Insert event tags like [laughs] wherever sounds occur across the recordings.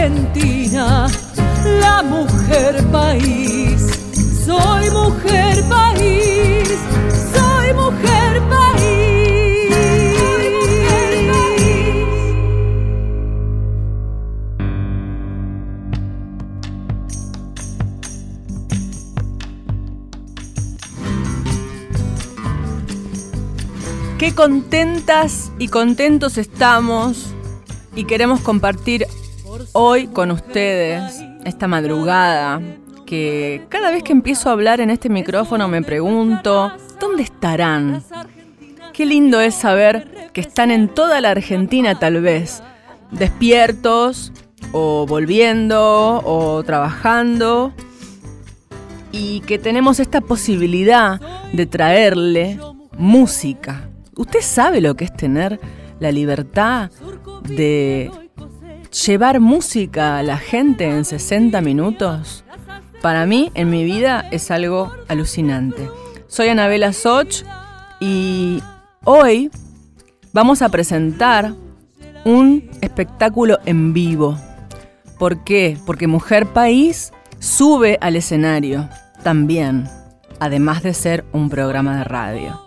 Argentina, la mujer país. Soy mujer país, soy mujer país. Soy mujer país. Qué contentas y contentos estamos y queremos compartir hoy con ustedes esta madrugada que cada vez que empiezo a hablar en este micrófono me pregunto, ¿dónde estarán? Qué lindo es saber que están en toda la Argentina tal vez, despiertos o volviendo o trabajando y que tenemos esta posibilidad de traerle música. ¿Usted sabe lo que es tener la libertad de llevar música a la gente en 60 minutos? Para mí, en mi vida, es algo alucinante. Soy Anabela Soch y hoy vamos a presentar un espectáculo en vivo. ¿Por qué? Porque Mujer País sube al escenario también, además de ser un programa de radio.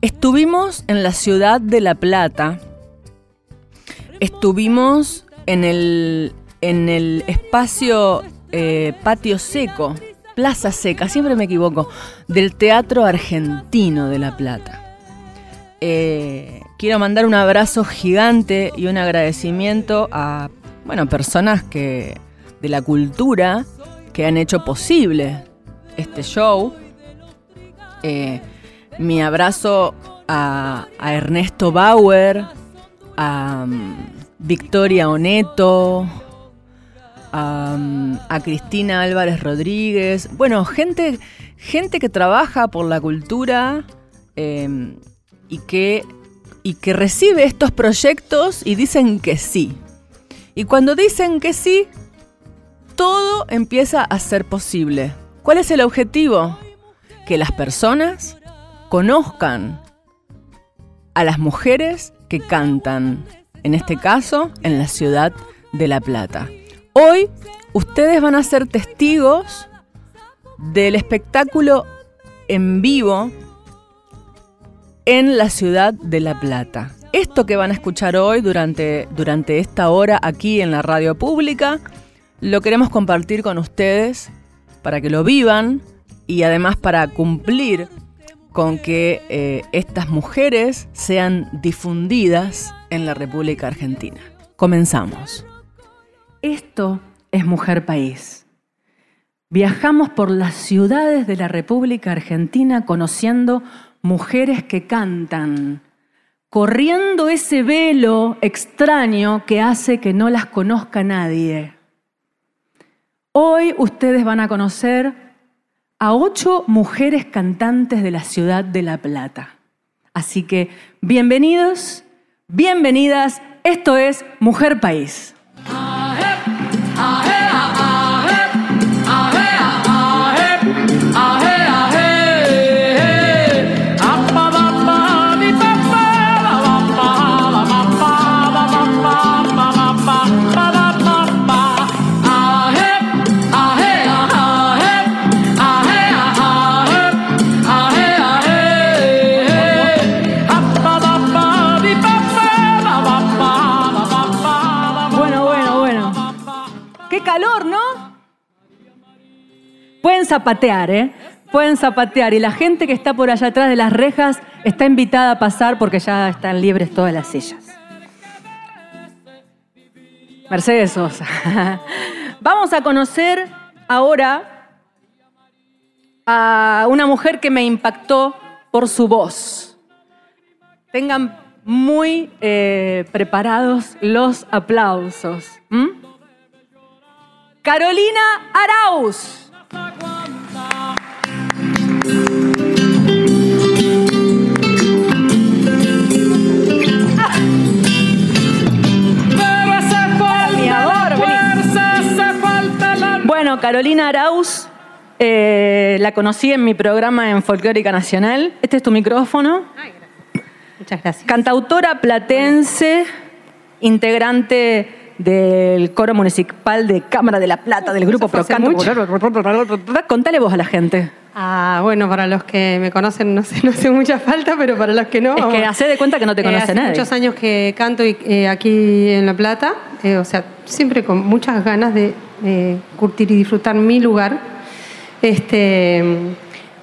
Estuvimos en la ciudad de La Plata. Estuvimos en el, en el espacio eh, Patio Seco, Plaza Seca, siempre me equivoco, del Teatro Argentino de La Plata. Eh, quiero mandar un abrazo gigante y un agradecimiento a bueno, personas que, de la cultura que han hecho posible este show. Eh, mi abrazo a, Ernesto Bauer, a Victoria Oneto, a, Cristina Álvarez Rodríguez. Bueno, gente, gente que trabaja por la cultura eh, y, que, y que recibe estos proyectos y dicen que sí. Y cuando dicen que sí, todo empieza a ser posible. ¿Cuál es el objetivo? Que las personas conozcan a las mujeres que cantan, en este caso en la ciudad de La Plata. Hoy ustedes van a ser testigos del espectáculo en vivo en la ciudad de La Plata. Esto que van a escuchar hoy durante, durante esta hora aquí en la radio pública, lo queremos compartir con ustedes para que lo vivan y además para cumplir con que eh, estas mujeres sean difundidas en la República Argentina. Comenzamos. Esto es Mujer País. Viajamos por las ciudades de la República Argentina conociendo mujeres que cantan, corriendo ese velo extraño que hace que no las conozca nadie. Hoy ustedes van a conocer a ocho mujeres cantantes de la ciudad de La Plata. Así que bienvenidos, bienvenidas, esto es Mujer País. Zapatear, ¿eh? Pueden zapatear. Y la gente que está por allá atrás de las rejas está invitada a pasar porque ya están libres todas las sillas. Mercedes Sosa. [laughs] Vamos a conocer ahora a una mujer que me impactó por su voz. Tengan muy eh, preparados los aplausos. Carolina Arauz. Bueno, Carolina Arauz, eh, la conocí en mi programa en Folclórica Nacional. Este es tu micrófono. Muchas gracias. Cantautora platense, integrante del Coro Municipal de Cámara de la Plata, del Grupo Procanto. Contale vos a la gente. Ah, bueno, para los que me conocen no sé, [laughs] no hace mucha falta, pero para los que no... Es que hace de cuenta que no te eh, conoce hace nadie. muchos años que canto y- eh, aquí en La Plata, eh, o sea, siempre con muchas ganas de eh, curtir y disfrutar mi lugar. Este,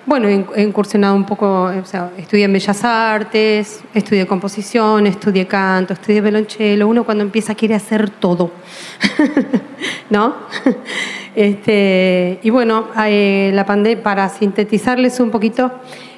bueno, he incursionado un poco, o sea, estudié en Bellas Artes, estudié composición, estudié canto, estudié violonchelo. Uno cuando empieza quiere hacer todo, [laughs] ¿no? [laughs] Este, y bueno, la pandemia, para sintetizarles un poquito,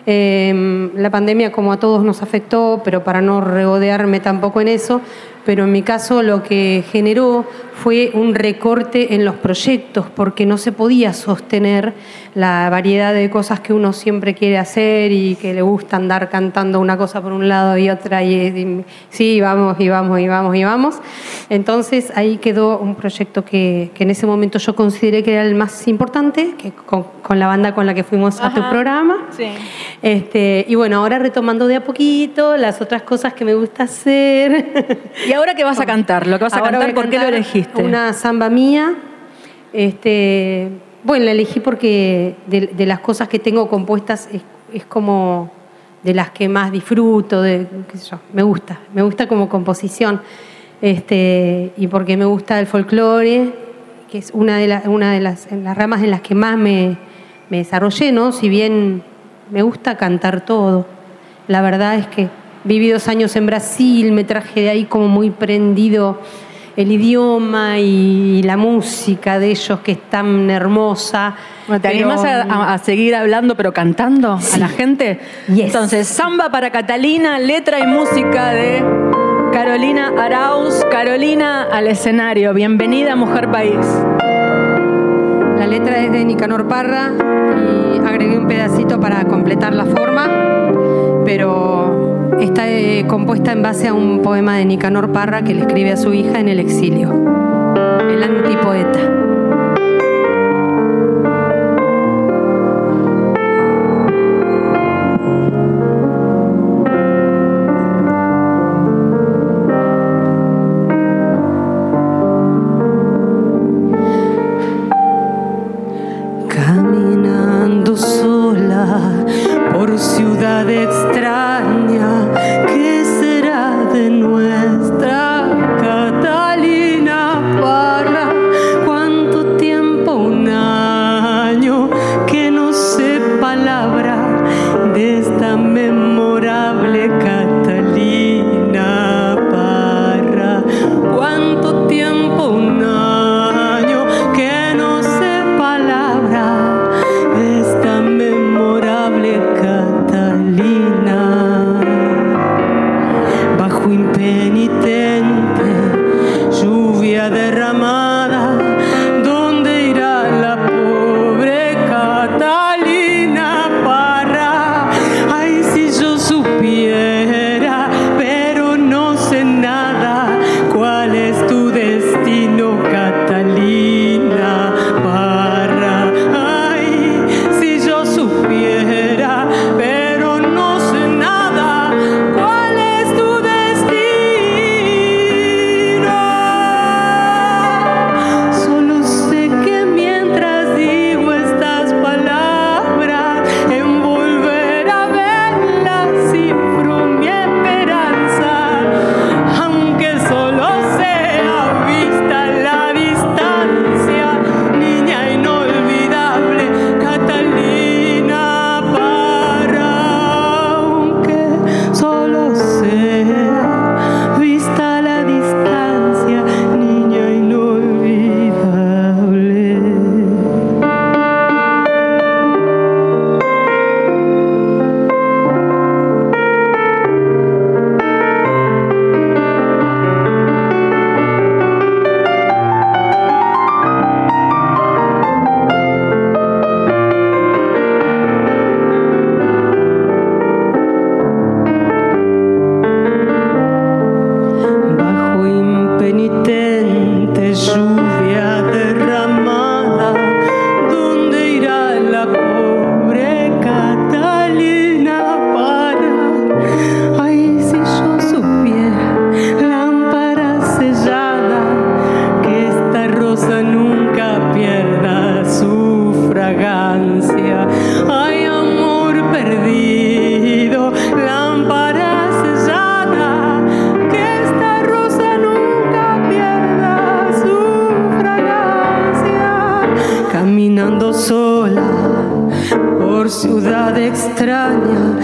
eh, la pandemia como a todos nos afectó, pero para no regodearme tampoco en eso, pero en mi caso lo que generó fue un recorte en los proyectos, porque no se podía sostener la variedad de cosas que uno siempre quiere hacer y que le gusta andar cantando una cosa por un lado y otra, y, y- sí, vamos, y vamos, y vamos, y vamos. Entonces ahí quedó un proyecto que, que en ese momento yo consideré que era el más importante, que con, con la banda con la que fuimos a tu Ajá. programa. Sí. Este, y bueno, ahora retomando de a poquito las otras cosas que me gusta hacer. ¿Y ahora qué vas a cantar? Lo que vas a Ahora cantar, ¿por qué lo elegiste? Una samba mía. Este, bueno, la elegí porque de, de las cosas que tengo compuestas es, es como de las que más disfruto, de, qué sé yo, me gusta, me gusta como composición. Este, y porque me gusta el folclore, que es una de, la- una de las, en las ramas en las que más me, me desarrollé, ¿no? Si bien me gusta cantar todo. La verdad es que viví dos años en Brasil, me traje de ahí como muy prendido el idioma y la música de ellos que es tan hermosa. Bueno, ¿Te Pero- animás a, seguir hablando pero cantando a la gente? Yes. Entonces, samba para Catalina, letra y música de Carolina Arauz. Carolina al escenario. Bienvenida, Mujer País. La letra es de Nicanor Parra y agregué un pedacito para completar la forma, pero está eh, compuesta en base a un poema de Nicanor Parra que le escribe a su hija en el exilio. El antipoeta. Extraña,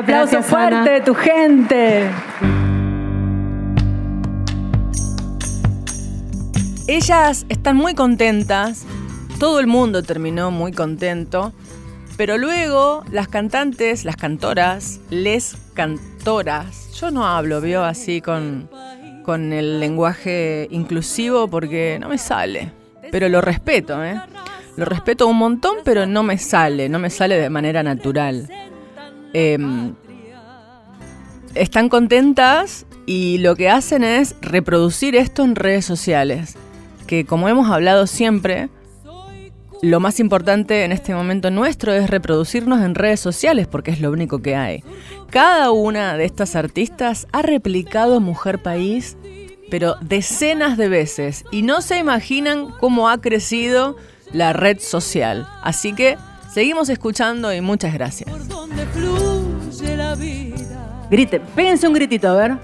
aplauso Gracias, fuerte Ana. de tu gente. Ellas están muy contentas, todo el mundo terminó muy contento, pero luego las cantantes, las cantoras, les cantoras, yo no hablo, veo así con, con el lenguaje inclusivo porque no me sale, pero lo respeto, ¿eh? Lo respeto un montón, pero no me sale, no me sale de manera natural. Em, están contentas y lo que hacen es reproducir esto en redes sociales, que como hemos hablado siempre, lo más importante en este momento nuestro es reproducirnos en redes sociales porque es lo único que hay. Cada una de estas artistas ha replicado Mujer País, pero decenas de veces, y no se imaginan cómo ha crecido la red social. Así que seguimos escuchando y muchas gracias. por donde fluye la vida. Grite, péguense un gritito, a ver.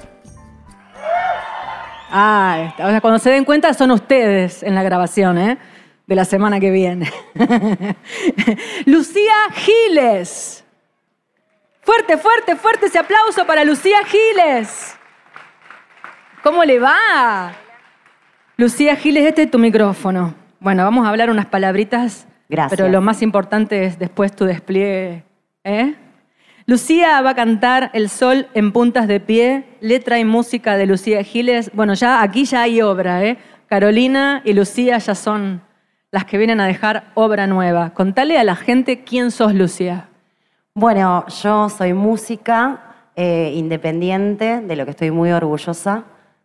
Ah, está. O sea, cuando se den cuenta son ustedes en la grabación, ¿eh? De la semana que viene. [laughs] Lucía Giles. Fuerte, fuerte, fuerte ese aplauso para Lucía Giles. ¿Cómo le va? Lucía Giles, este es tu micrófono. Bueno, vamos a hablar unas palabritas. Gracias. Pero lo más importante es después tu despliegue. ¿eh? Lucía va a cantar El sol en puntas de pie, letra y música de Lucía Giles. Bueno, ya aquí ya hay obra, ¿eh? Carolina y Lucía ya son las que vienen a dejar obra nueva. Contale a la gente quién sos, Lucía. Bueno, yo soy música eh, independiente, de lo que estoy muy orgullosa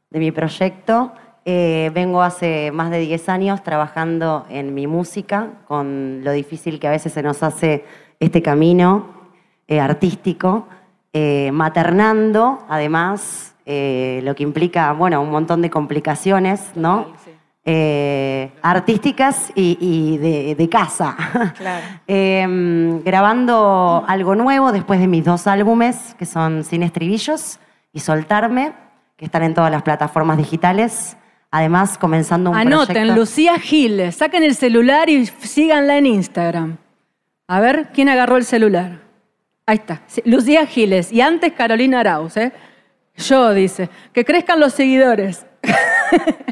de mi proyecto. Eh, vengo hace más de 10 años trabajando en mi música, con lo difícil que a veces se nos hace este camino eh, artístico, eh, maternando, además, lo que implica, bueno, un montón de complicaciones, ¿no? Artísticas y, y de, de casa. [laughs] Claro. Eh, grabando algo nuevo después de mis dos álbumes, que son Sin Estribillos y Soltarme, que están en todas las plataformas digitales. Además, comenzando un Anoten, proyecto... Lucía Giles. Saquen el celular y síganla en Instagram. A ver, ¿quién agarró el celular? Ahí está. Lucía Giles. Y antes Carolina Arauz, ¿eh? Yo, dice. Que crezcan los seguidores. [laughs]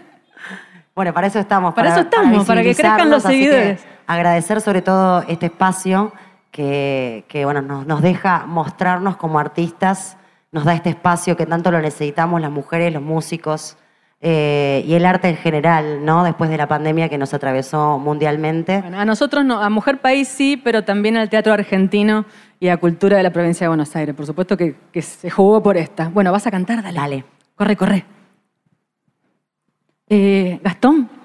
Bueno, para eso estamos. Para eso estamos, para que crezcan los seguidores. agradecer sobre todo este espacio que, que, bueno, nos, nos deja mostrarnos como artistas, nos da este espacio que tanto lo necesitamos las mujeres, los músicos eh, y el arte en general, ¿no? Después de la pandemia que nos atravesó mundialmente. Bueno, a nosotros no, a Mujer País sí, pero también al teatro argentino y a Cultura de la provincia de Buenos Aires. Por supuesto que, que se jugó por esta. Bueno, vas a cantar, dale. Dale. Corre, corre. Eh, Gastón.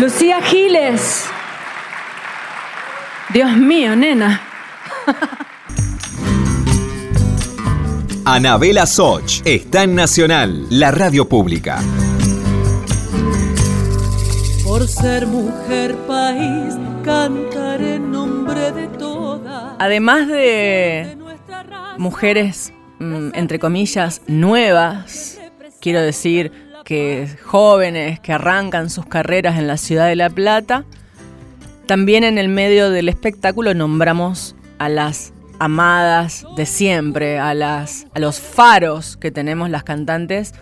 Lucía Giles. Dios mío, nena. [laughs] Anabela Soch está en Nacional, la radio pública. Por ser mujer país, cantaré en nombre de todas. Además de mujeres, mm, entre comillas, nuevas, quiero decir, que jóvenes que arrancan sus carreras en la ciudad de La Plata, también en el medio del espectáculo nombramos a las amadas de siempre, a, las, a los faros que tenemos las cantantes,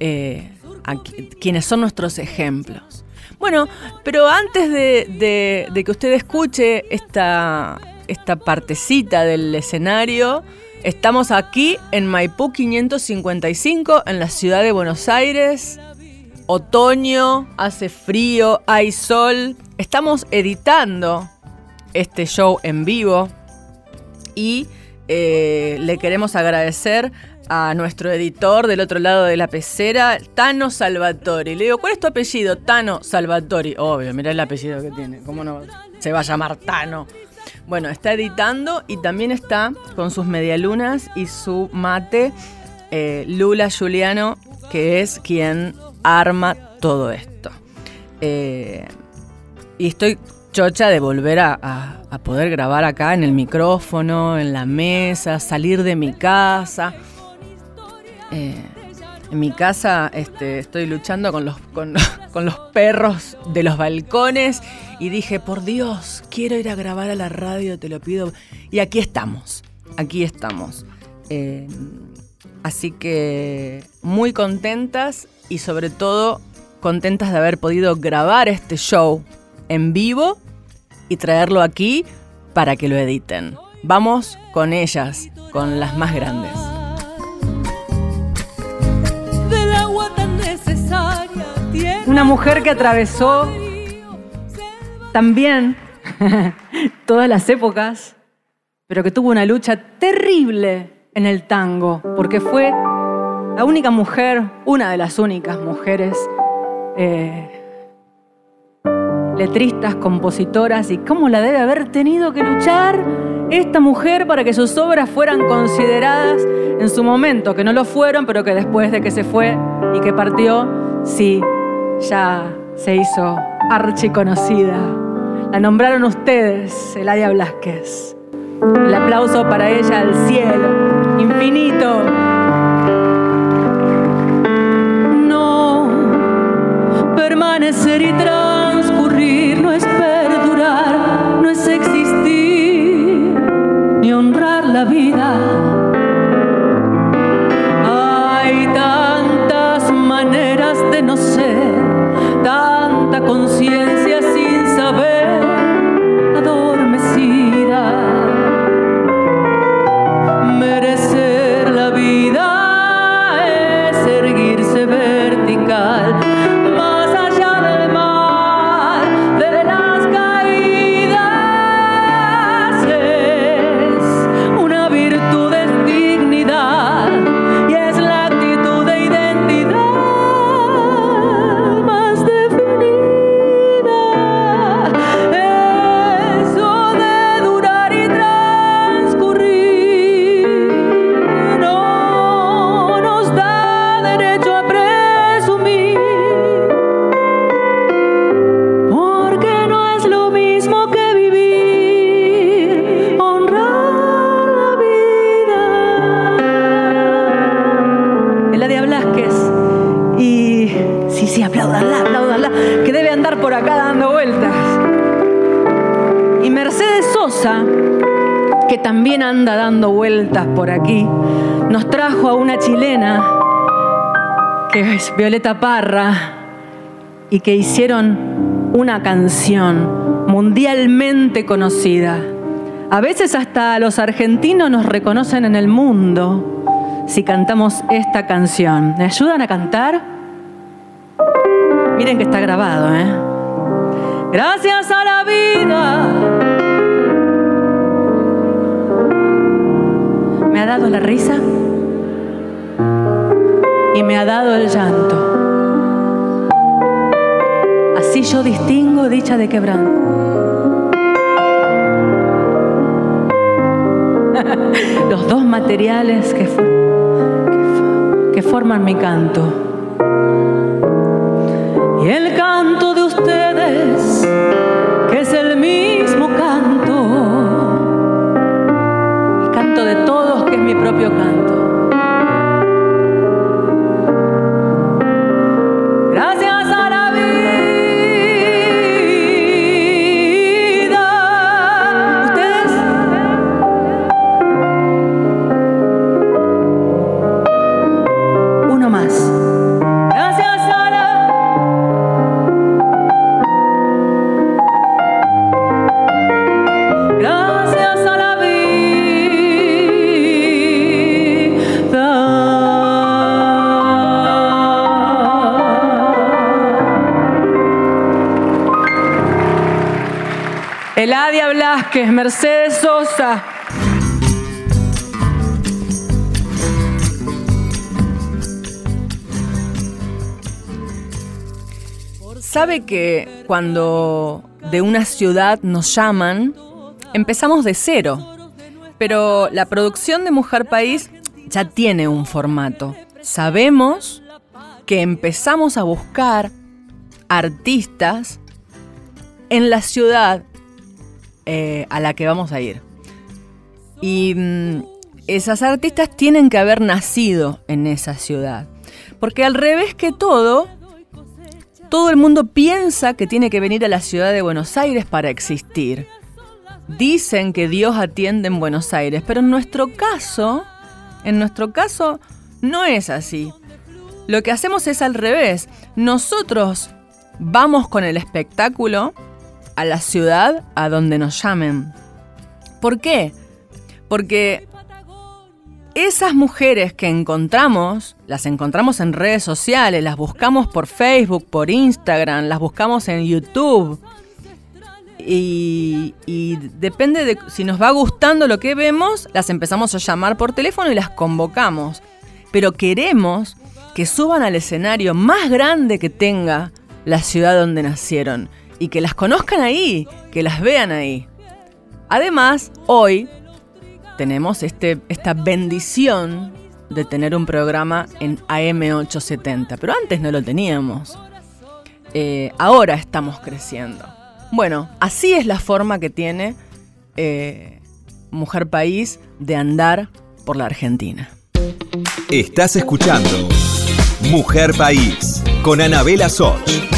eh, quienes son nuestros ejemplos. Bueno, pero antes de, que usted escuche esta, esta partecita del escenario, Estamos aquí en Maipú 555, en la ciudad de Buenos Aires. Otoño, hace frío, hay sol. Estamos editando este show en vivo y eh, le queremos agradecer a nuestro editor del otro lado de la pecera, Tano Salvatori. Le digo, ¿cuál es tu apellido? Tano Salvatori. Obvio, mirá el apellido que tiene. ¿Cómo no se va a llamar Tano? Bueno, está editando y también está con sus medialunas y su mate eh, Lula Juliano, que es quien arma todo esto. Eh, y estoy chocha de volver a, poder grabar acá en el micrófono, en la mesa, salir de mi casa. Eh, en mi casa este, estoy luchando con los, con, [laughs] los perros de los balcones y dije, por Dios, quiero ir a grabar a la radio, te lo pido. Y aquí estamos, aquí estamos. Eh, Así que muy contentas y sobre todo contentas de haber podido grabar este show en vivo y traerlo aquí para que lo editen. Vamos con ellas, con las más grandes. Una mujer que atravesó también [laughs] todas las épocas, pero que tuvo una lucha terrible en el tango, porque fue la única mujer, una de las únicas mujeres eh, letristas, compositoras, y cómo la debe haber tenido que luchar esta mujer para que sus obras fueran consideradas en su momento, que no lo fueron, pero que después de que se fue y que partió, sí, ya se hizo archiconocida. La nombraron ustedes, Eladia Blasquez. El aplauso para ella al cielo, infinito. No, permanecer y transcurrir conciencia Violeta Parra, y que hicieron una canción mundialmente conocida. A veces hasta los argentinos nos reconocen en el mundo si cantamos esta canción. ¿Me ayudan a cantar? Miren que está grabado, ¿eh? Gracias a la vida. Me ha dado la risa me ha dado el llanto. Así yo distingo dicha de quebranto. [laughs] Los dos materiales que, forman mi canto. Y el canto de ustedes, que es el mismo canto. El canto de todos que es mi propio canto. Mercedes Sosa. Sabe que cuando de una ciudad nos llaman, empezamos de cero. Pero la producción de Mujer País ya tiene un formato. Sabemos que empezamos a buscar artistas en la ciudad eh, a la que vamos a ir. Y mm, esas artistas tienen que haber nacido en esa ciudad. Porque al revés que todo, todo el mundo piensa que tiene que venir a la ciudad de Buenos Aires para existir. Dicen que Dios atiende en Buenos Aires, pero en nuestro caso, en nuestro caso, No es así. Lo que hacemos es al revés. Nosotros vamos con el espectáculo a la ciudad a donde nos llamen. ¿Por qué? Porque esas mujeres que encontramos, las encontramos en redes sociales, las buscamos por Facebook, por Instagram, las buscamos en YouTube. Y, y, depende de si nos va gustando lo que vemos, las empezamos a llamar por teléfono y las convocamos. Pero queremos que suban al escenario más grande que tenga la ciudad donde nacieron y que las conozcan ahí, que las vean ahí. Además, hoy tenemos este, esta bendición de tener un programa en AM870, pero antes no lo teníamos. Eh, ahora estamos creciendo. Bueno, así es la forma que tiene eh, Mujer País de andar por la Argentina. Estás escuchando Mujer País con Anabela Soch.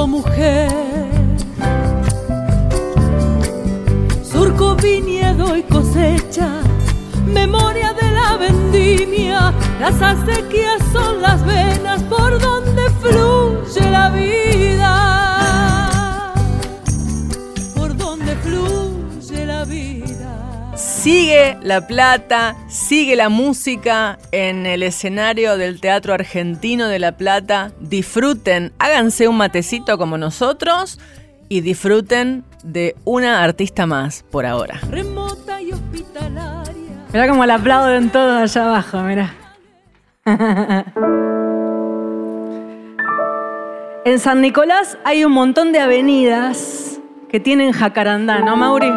Cuyo mujer. Surco viñedo y cosecha, memoria de la vendimia. Las acequias son las venas por donde Sigue la plata, sigue la música en el escenario del Teatro Argentino de La Plata. Disfruten, háganse un matecito como nosotros y disfruten de una artista más por ahora. Remota y hospitalaria. Mirá como la aplauden todos allá abajo, mirá. en San Nicolás hay un montón de avenidas que tienen jacarandá, ¿no, Mauri?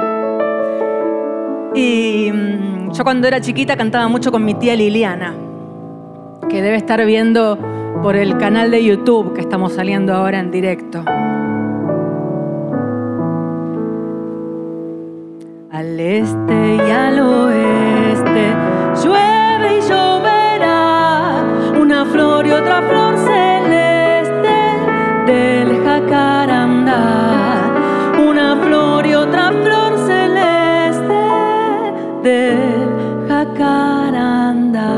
Y mm, yo cuando era chiquita cantaba mucho con mi tía Liliana, que debe estar viendo por el canal de YouTube que estamos saliendo ahora en directo. Al este y al oeste llueve y lloverá una flor y otra flor celeste del jacarandá. Del jacarandá.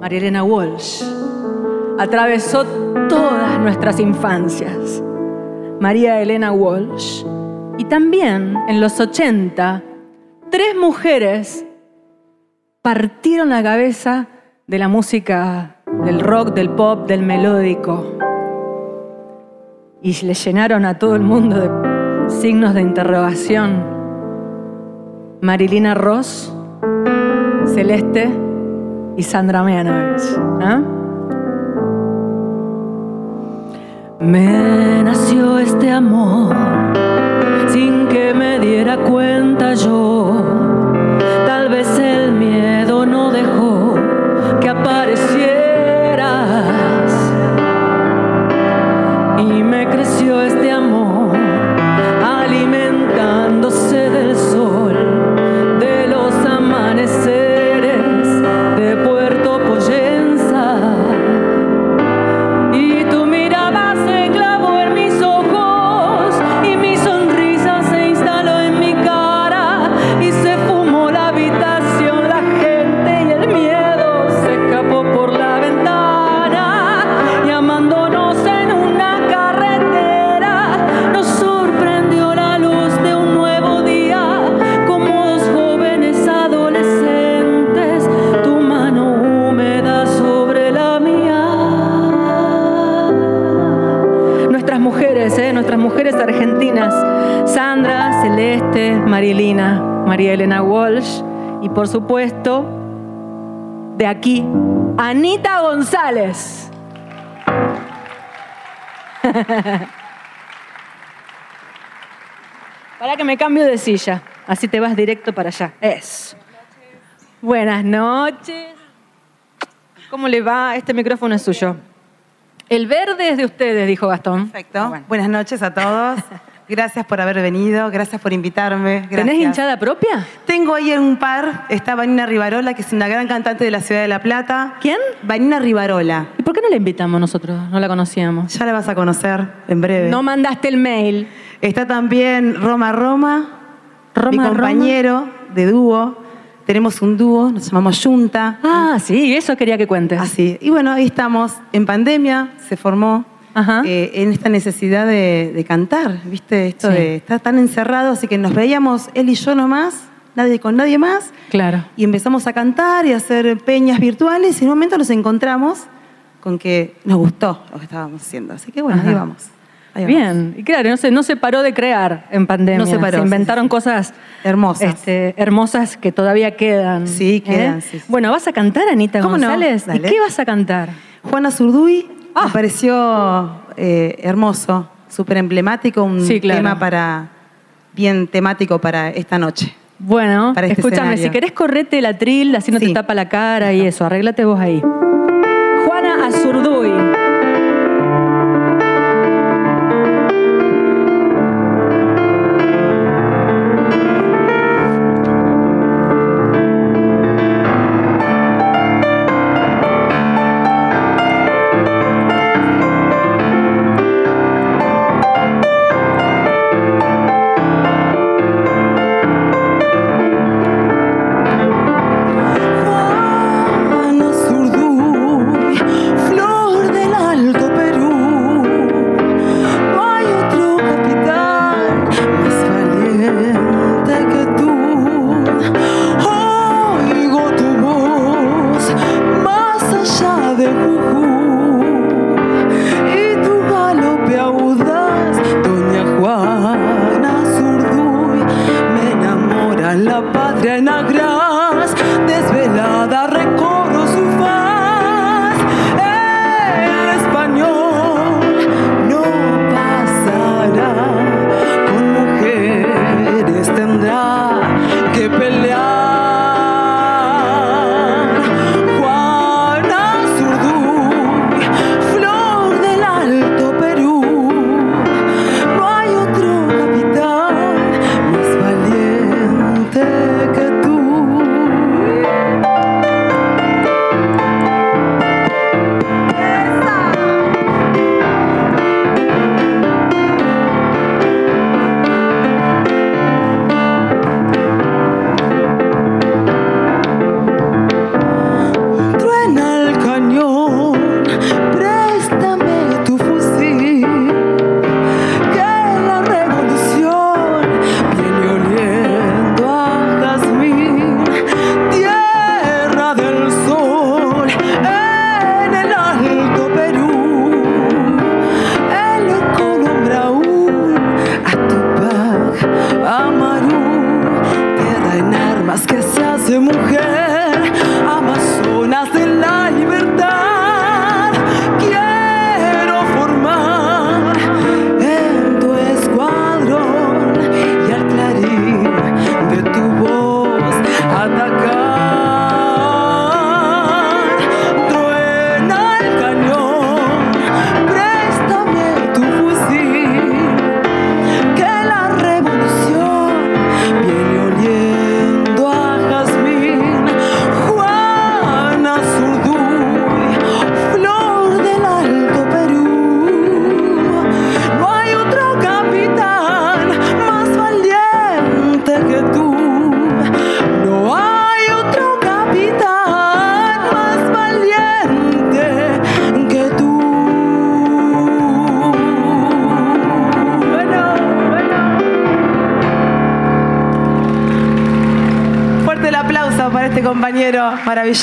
María Elena Walsh atravesó todas nuestras infancias. María Elena Walsh. Y también en los 80, tres mujeres partieron la cabeza de la música, del rock, del pop, del melódico. Y le llenaron a todo el mundo de signos de interrogación. Marilina Ross, Celeste y Sandra Mianovich. ¿ah? Me nació este amor sin que me diera cuenta yo. Tal vez el miedo no dejó que aparecieras. Y me creció este amor alimentándose María Elena Walsh y por supuesto, de aquí, Anita González. [laughs] Para que me cambio de silla. Así te vas directo para allá. Eso. Buenas noches. ¿Cómo le va? Este micrófono es suyo. El verde es de ustedes, dijo Gastón. Perfecto. Buenas noches a todos. [laughs] Gracias por haber venido, gracias por invitarme. ¿Tenés gracias. hinchada propia? Tengo ahí un par, está Vanina Rivarola, que es una gran cantante de la ciudad de La Plata. ¿Quién? Vanina Rivarola. ¿Y por qué no la invitamos nosotros? No la conocíamos. Ya la vas a conocer en breve. No mandaste el mail. Está también Roma Roma, Roma, mi compañero de dúo. Tenemos un dúo, nos llamamos Junta. Ah, sí, eso quería que cuentes. Así. Y bueno, ahí estamos. En pandemia se formó. Eh, en esta necesidad de, de cantar, ¿viste? Esto Sí. de estar tan encerrado, así que nos veíamos él y yo nomás, nadie con nadie más. Claro. Y empezamos a cantar y a hacer peñas virtuales y en un momento nos encontramos con que nos gustó lo que estábamos haciendo. Así que bueno, Ajá. ahí vamos. Ahí vamos. Bien, y claro, no se, no se paró de crear en pandemia. No se paró, sí, inventaron sí. cosas Hermosas. este, hermosas que todavía quedan. Sí, quedan, ¿eh? sí, sí. Bueno, ¿vas a cantar, Anita ¿Cómo no? González? ¿Y Dale. qué vas a cantar? Juana Zurduy. Me pareció eh, hermoso, súper emblemático, un Sí, claro. tema para bien temático para esta noche. Bueno, este escúchame, escenario. si querés correte el atril, así no te tapa la cara y eso, arréglate vos ahí.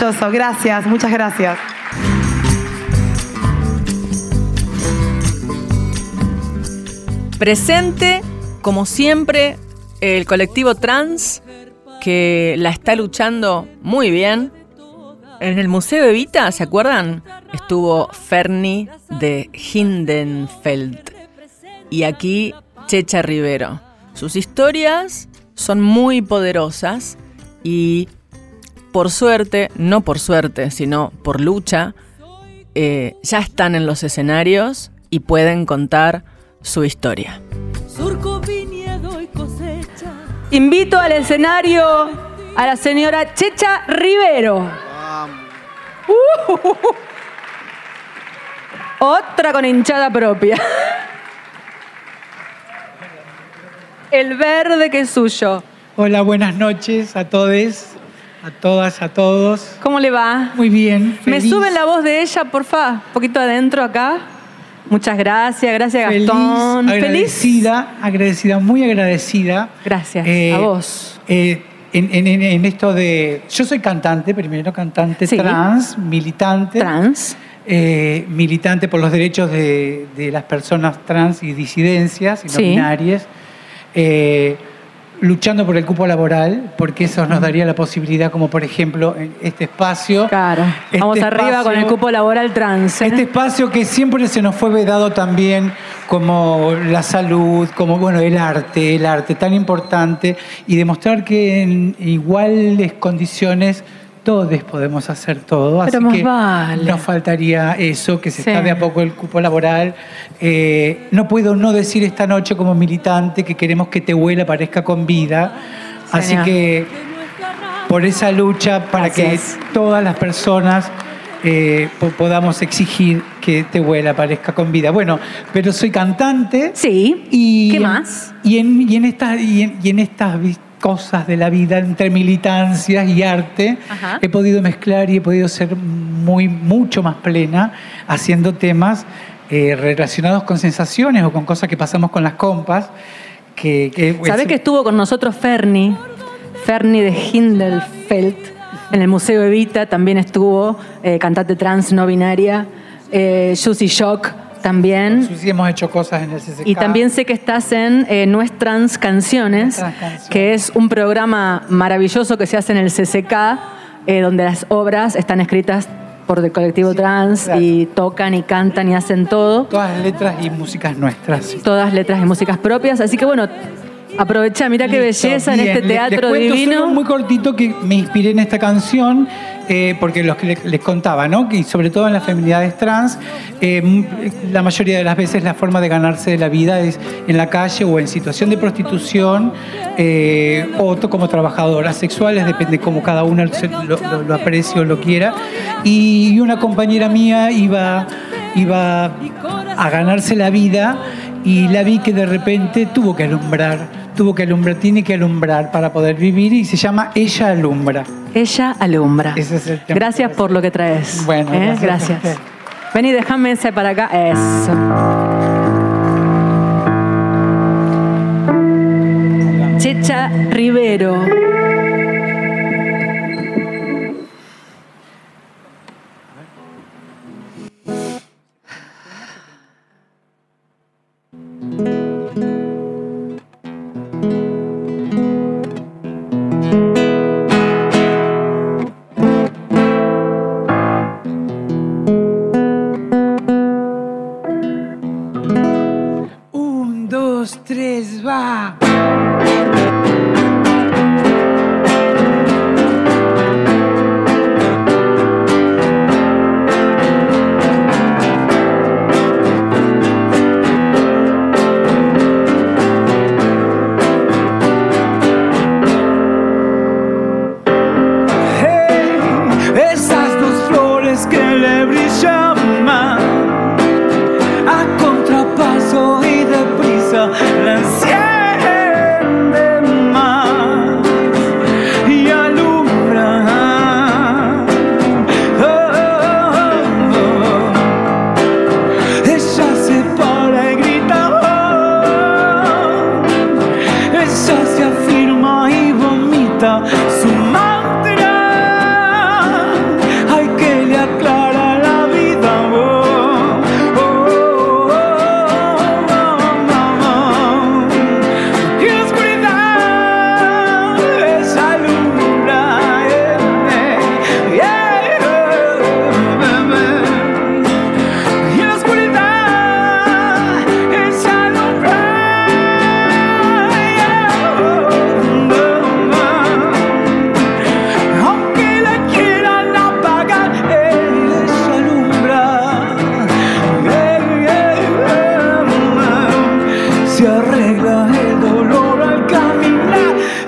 Gracias, muchas gracias. Presente, como siempre, el colectivo trans que la está luchando muy bien. En el Museo Evita, ¿se acuerdan? Estuvo Ferni de Hindenfeld y aquí Checha Rivero. Sus historias son muy poderosas y por suerte, no por suerte, sino por lucha, eh, ya están en los escenarios y pueden contar su historia. Surco, viñedo y cosecha. Invito al escenario a la señora Checha Rivero. Uh, Otra con hinchada propia. El verde que es suyo. Hola, buenas noches a todos, a todas, a todos. ¿Cómo le va? Muy bien. ¿Me feliz, suben la voz de ella, porfa? Un poquito adentro acá. Muchas gracias, gracias feliz, Gastón. agradecida, agradecida, muy agradecida. Gracias, Eh, a vos. eh, en, en- en- en esto de. Yo soy cantante, primero cantante Sí. trans, militante. Trans. eh, militante por los derechos de, de las personas trans y disidencias y no Sí. binarias. Luchando por el cupo laboral, porque eso nos daría la posibilidad, como por ejemplo en este espacio. Claro. Este Vamos arriba con el cupo laboral trans. ¿eh? Este espacio que siempre se nos fue vedado también como la salud, como bueno, el arte, el arte tan importante y demostrar que en iguales condiciones todos podemos hacer todo. Pero Así que vale. nos faltaría eso, que se Sí. está de a poco el cupo laboral. Eh, no puedo no decir esta noche como militante que queremos que Tehuel aparezca con vida. Así que por esa lucha para Gracias. que todas las personas eh, po- podamos exigir que Tehuel aparezca con vida. Bueno, pero soy cantante. Sí. Y ¿Qué más? Y en, y en estas, y en, y en estas cosas de la vida, entre militancias y arte, Ajá. he podido mezclar y he podido ser muy, mucho más plena haciendo temas eh, relacionados con sensaciones o con cosas que pasamos con las compas. Que, que ¿Sabés que estuvo con nosotros Ferni? Ferni de Hindelfeld en el Museo Evita también estuvo, eh, cantante trans no binaria. Eh, Juicy Shock también. Sí, hemos hecho cosas en el CCK. Y también sé que estás en eh, Nuestras Canciones, Nuestras Canciones. que es un programa maravilloso que se hace en el CCK, eh, donde las obras están escritas por el colectivo Sí, trans claro. y tocan y cantan y hacen todo. Todas letras y músicas nuestras. Todas letras y músicas propias. Así que bueno, aprovecha, mira qué belleza en este Les- les teatro cuento divino. solo muy cortito que me inspiré en esta canción, eh, porque los que le- les contaba, ¿no? Que sobre todo en las feminidades trans, eh, la mayoría de las veces la forma de ganarse la vida es en la calle o en situación de prostitución eh, o como trabajadoras sexuales, depende cómo cada se- lo, lo- lo aprecie o lo quiera. Y una compañera mía iba, iba a ganarse la vida y la vi que de repente tuvo que alumbrar, tuvo que alumbrar, tiene que alumbrar para poder vivir y se llama Ella Alumbra. Ella alumbra. Ese es el tema. Gracias por lo que traes. Bueno, ¿eh? gracias gracias. Vení, déjame ese para acá. Eso. Checha Rivero.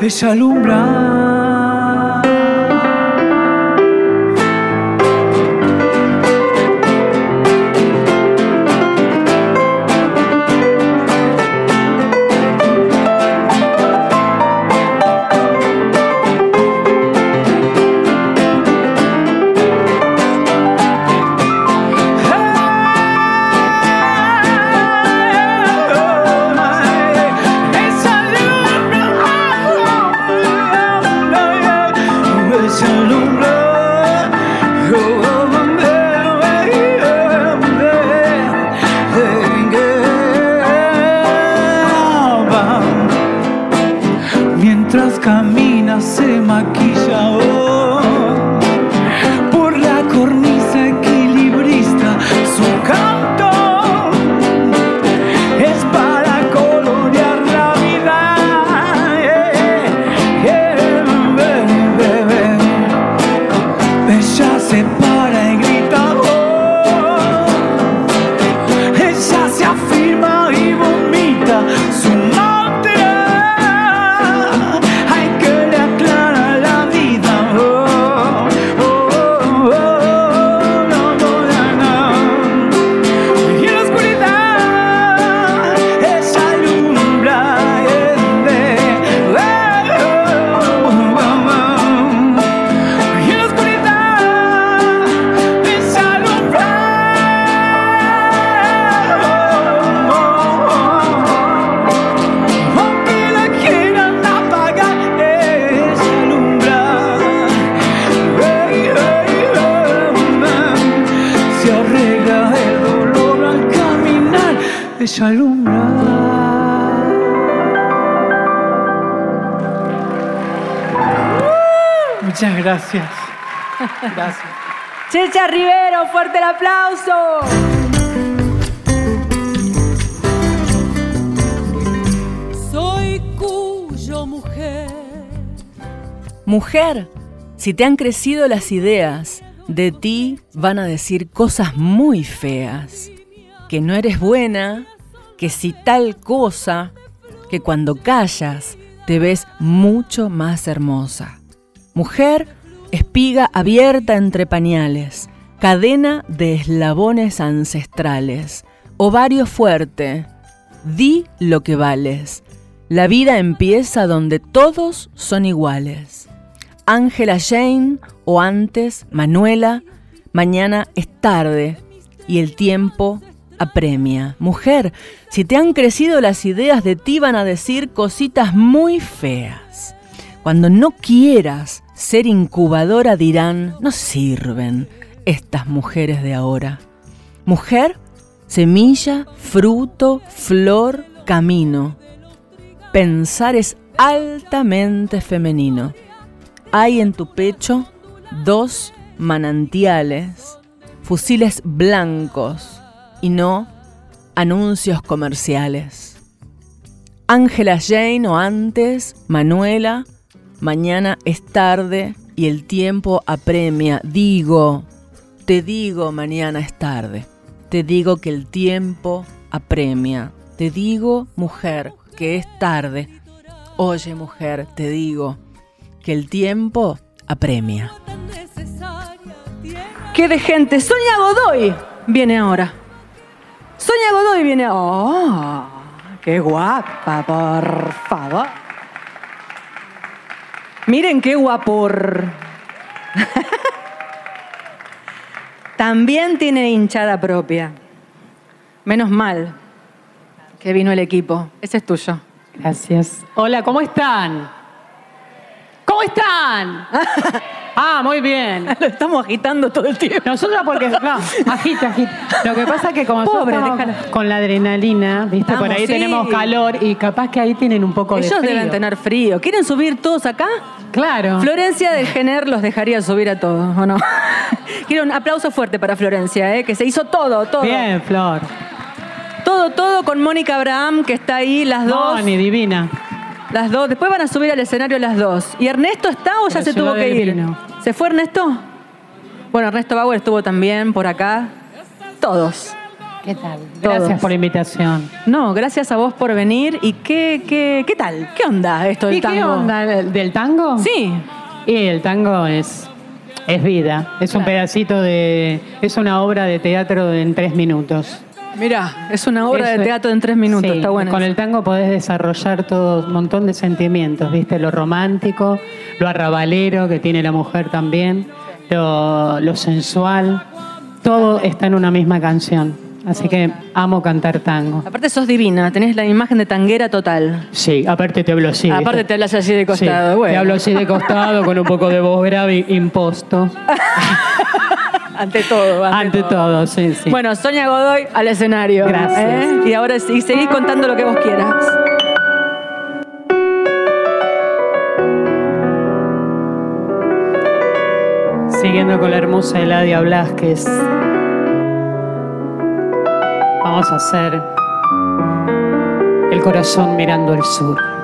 es alumbrar. Gracias. Gracias. Checha Rivero, fuerte el aplauso. Soy cuyo mujer. Mujer, si te han crecido las ideas, de ti van a decir cosas muy feas. Que no eres buena, que si tal cosa, que cuando callas te ves mucho más hermosa. Mujer, espiga abierta entre pañales, cadena de eslabones ancestrales, ovario fuerte, di lo que vales. La vida empieza donde todos son iguales. Ángela Jane o antes Manuela, mañana es tarde y el tiempo apremia. Mujer, si te han crecido las ideas de ti van a decir cositas muy feas. Cuando no quieras ser incubadora dirán, no sirven estas mujeres de ahora. Mujer, semilla, fruto, flor, camino. Pensar es altamente femenino. Hay en tu pecho dos manantiales, fusiles blancos y no anuncios comerciales. Ángela Jane o antes, Manuela, mañana es tarde y el tiempo apremia. Digo, te digo, mañana es tarde. Te digo que el tiempo apremia. Te digo, mujer, que es tarde. Oye, mujer, te digo que el tiempo apremia. ¿Qué de gente? Sonia Godoy viene ahora. Sonia Godoy viene. ¡Oh! ¡Qué guapa, por favor! Miren qué guapor. También tiene hinchada propia. Menos mal que vino el equipo. Ese es tuyo. Gracias. Hola, ¿cómo están? ¿Cómo están? [laughs] Ah, muy bien. [laughs] Lo estamos agitando todo el tiempo. Nosotros porque, no, [laughs] agita, agita. Lo que pasa es que como Pobre, nosotros estamos déjala. con la adrenalina, ¿viste? Por ahí sí. tenemos calor y capaz que ahí tienen un poco Ellos de frío. deben tener frío. ¿Quieren subir todos acá? Claro. Florencia del Gener los dejaría subir a todos, ¿o no? Quiero un aplauso fuerte para Florencia, ¿eh? que se hizo todo, todo. Bien, Flor. Todo, todo con Mónica Abraham, que está ahí, las dos. Moni, divina. Las dos. Después van a subir al escenario las dos. ¿Y Ernesto está o ya Pero se tuvo que ir? vino. ¿Se fue Ernesto? Bueno, Ernesto Bauer estuvo también por acá. Todos. ¿Qué tal? Gracias Todos. por la invitación. No, gracias a vos por venir. ¿Y qué, qué, qué tal? ¿Qué onda esto del ¿Y tango? qué onda del del tango? Sí. Y el tango es, es vida. Es un pedacito de. Es una obra de teatro en tres minutos. Mira, es una obra Eso de teatro en tres minutos. Sí, Está bueno. Con el tango podés desarrollar todo un montón de sentimientos, ¿viste? Lo romántico, lo arrabalero que tiene la mujer también, lo, lo sensual. Todo está en una misma canción. Así que amo cantar tango. Aparte sos divina, tenés la imagen de tanguera total. Sí, aparte te hablo así. Aparte te hablas así de costado. Sí, bueno. Te hablo así de costado con un poco de voz grave imposto. [laughs] Ante todo. Ante todo, sí, sí. Bueno, Sonia Godoy al escenario. Gracias. ¿eh? Y ahora sí, seguís contando lo que vos quieras. Siguiendo con la hermosa Eladia Blasquez, vamos a hacer el corazón mirando al sur.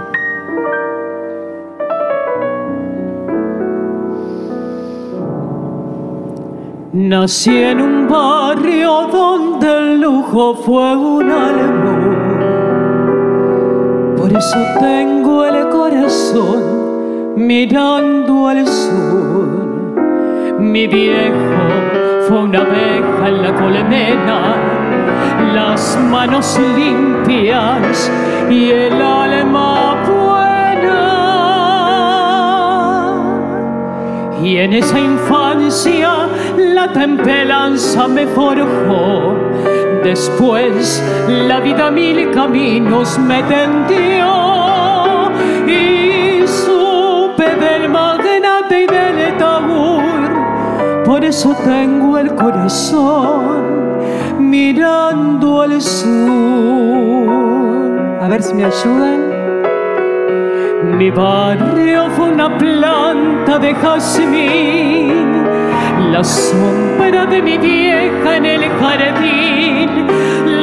Nací en un barrio donde el lujo fue un alemán. Por eso tengo el corazón mirando al sur. Mi viejo fue una abeja en la colmena, las manos limpias y el alma Y en esa infancia la templanza me forjó. Después la vida mil caminos me tendió y supe del magnate y del tabur. Por eso tengo el corazón mirando al sur. A ver si me ayudan. Mi barrio fue una planta de jazmín, la sombra de mi vieja en el jardín,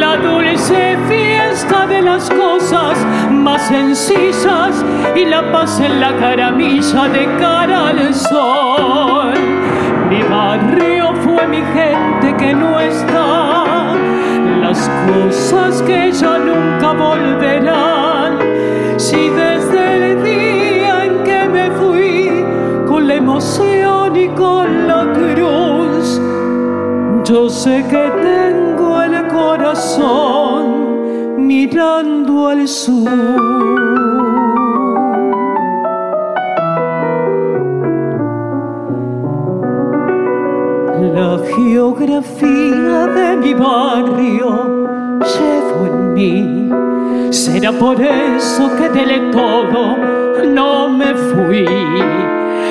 la dulce fiesta de las cosas más sencillas y la paz en la caramilla de cara al sol. Mi barrio fue mi gente que no está, las cosas que ya nunca volverán. Si desde yo sé que tengo el corazón mirando al sur. La geografía de mi barrio llevo en mí. Será por eso que del todo no me fui.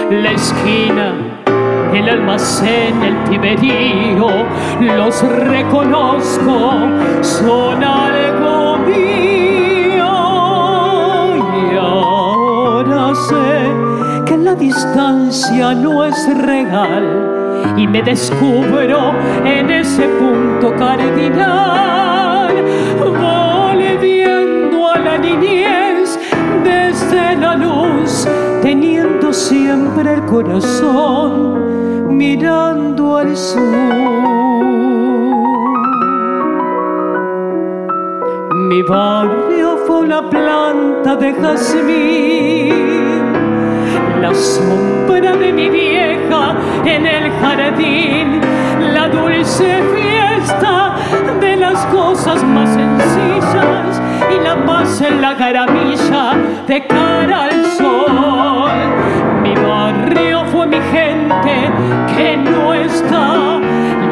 La esquina, el almacén, el piberío, los reconozco, son algo mío. Y ahora sé que la distancia no es real y me descubro en ese punto cardinal, volviendo a la niñez desde la luz, teniendo siempre el corazón mirando al sur. Mi barrio fue una planta de jazmín, la sombra de mi vieja en el jardín, la dulce fiesta de las cosas más sencillas y la paz en la caramilla de cara al sol. Mi barrio fue que no está,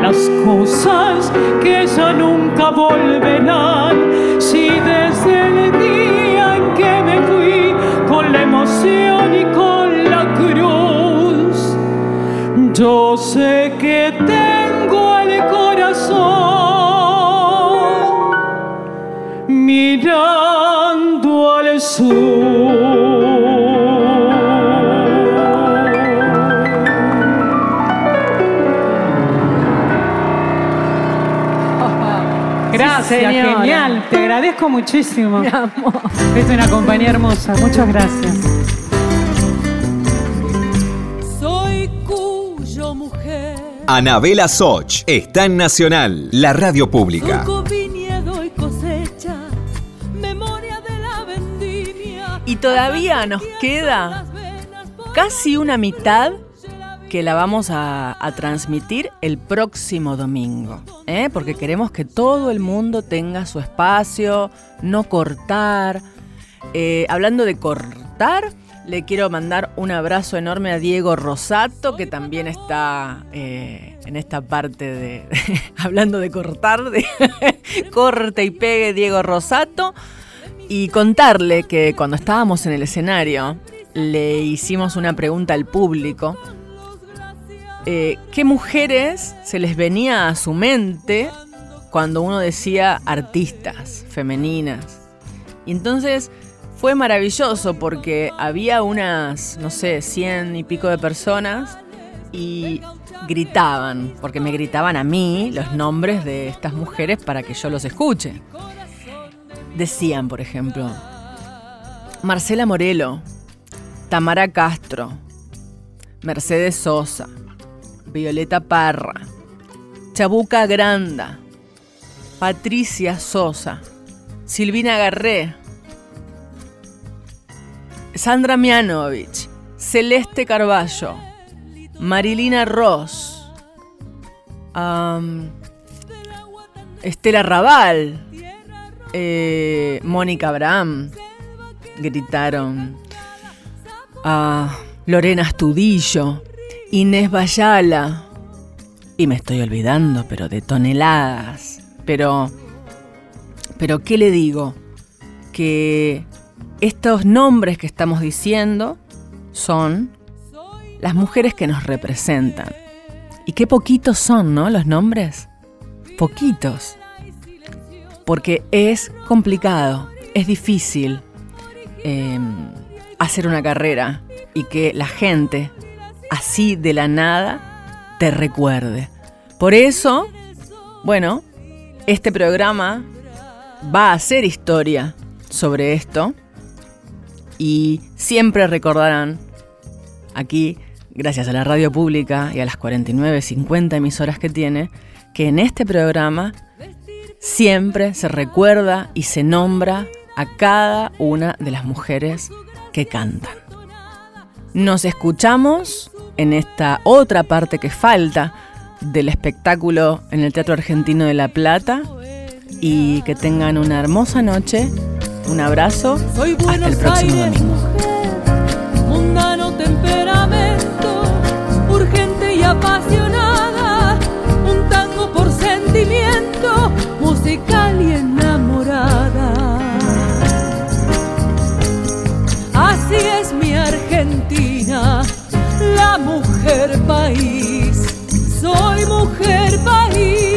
las cosas que ya nunca volverán. Si desde el día en que me fui con la emoción y con la cruz, yo sé que Gracias, Señora. genial. Te agradezco muchísimo. [laughs] Es una compañía hermosa. Muchas gracias. Soy cuyo mujer Anabela Soch está en Nacional, la radio pública. Surco, viñedo y cosecha, memoria de la vendimia. Y todavía nos queda casi una mitad que la vamos a, transmitir el próximo domingo, ¿eh? porque queremos que todo el mundo tenga su espacio, no cortar. Eh, hablando de cortar, le quiero mandar un abrazo enorme a Diego Rosato, que también está eh, en esta parte de, [laughs] hablando de cortar, de [laughs] corte y pegue Diego Rosato, y contarle que cuando estábamos en el escenario le hicimos una pregunta al público. Eh, ¿Qué mujeres se les venía a su mente cuando uno decía artistas femeninas? Y entonces fue maravilloso porque había unas, no sé, cien y pico de personas y gritaban, porque me gritaban a mí los nombres de estas mujeres para que yo los escuche. Decían, por ejemplo, Marcela Morelo, Tamara Castro, Mercedes Sosa, Violeta Parra, Chabuca Granda, Patricia Sosa, Silvina Garré, Sandra Mianovich, Celeste Carballo, Marilina Ross, Estela Raval, eh, Mónica Abraham, gritaron, ah, Lorena Astudillo, Inés Bayala, y me estoy olvidando, pero de toneladas. Pero, pero ¿qué le digo? Que estos nombres que estamos diciendo son las mujeres que nos representan. Y qué poquitos son, ¿no? Los nombres. Poquitos. Porque es complicado, es difícil eh, hacer una carrera y que la gente así de la nada te recuerde. Por eso, bueno, este programa va a hacer historia sobre esto y siempre recordarán aquí, gracias a la radio pública y a las 49, 50 emisoras que tiene, que en este programa siempre se recuerda y se nombra a cada una de las mujeres que cantan. Nos escuchamos en esta otra parte que falta del espectáculo en el Teatro Argentino de La Plata y que tengan una hermosa noche. Un abrazo. Soy Hasta el próximo Aires, domingo. mujer, mundano temperamento, urgente y apasionada, mujer país, soy mujer país.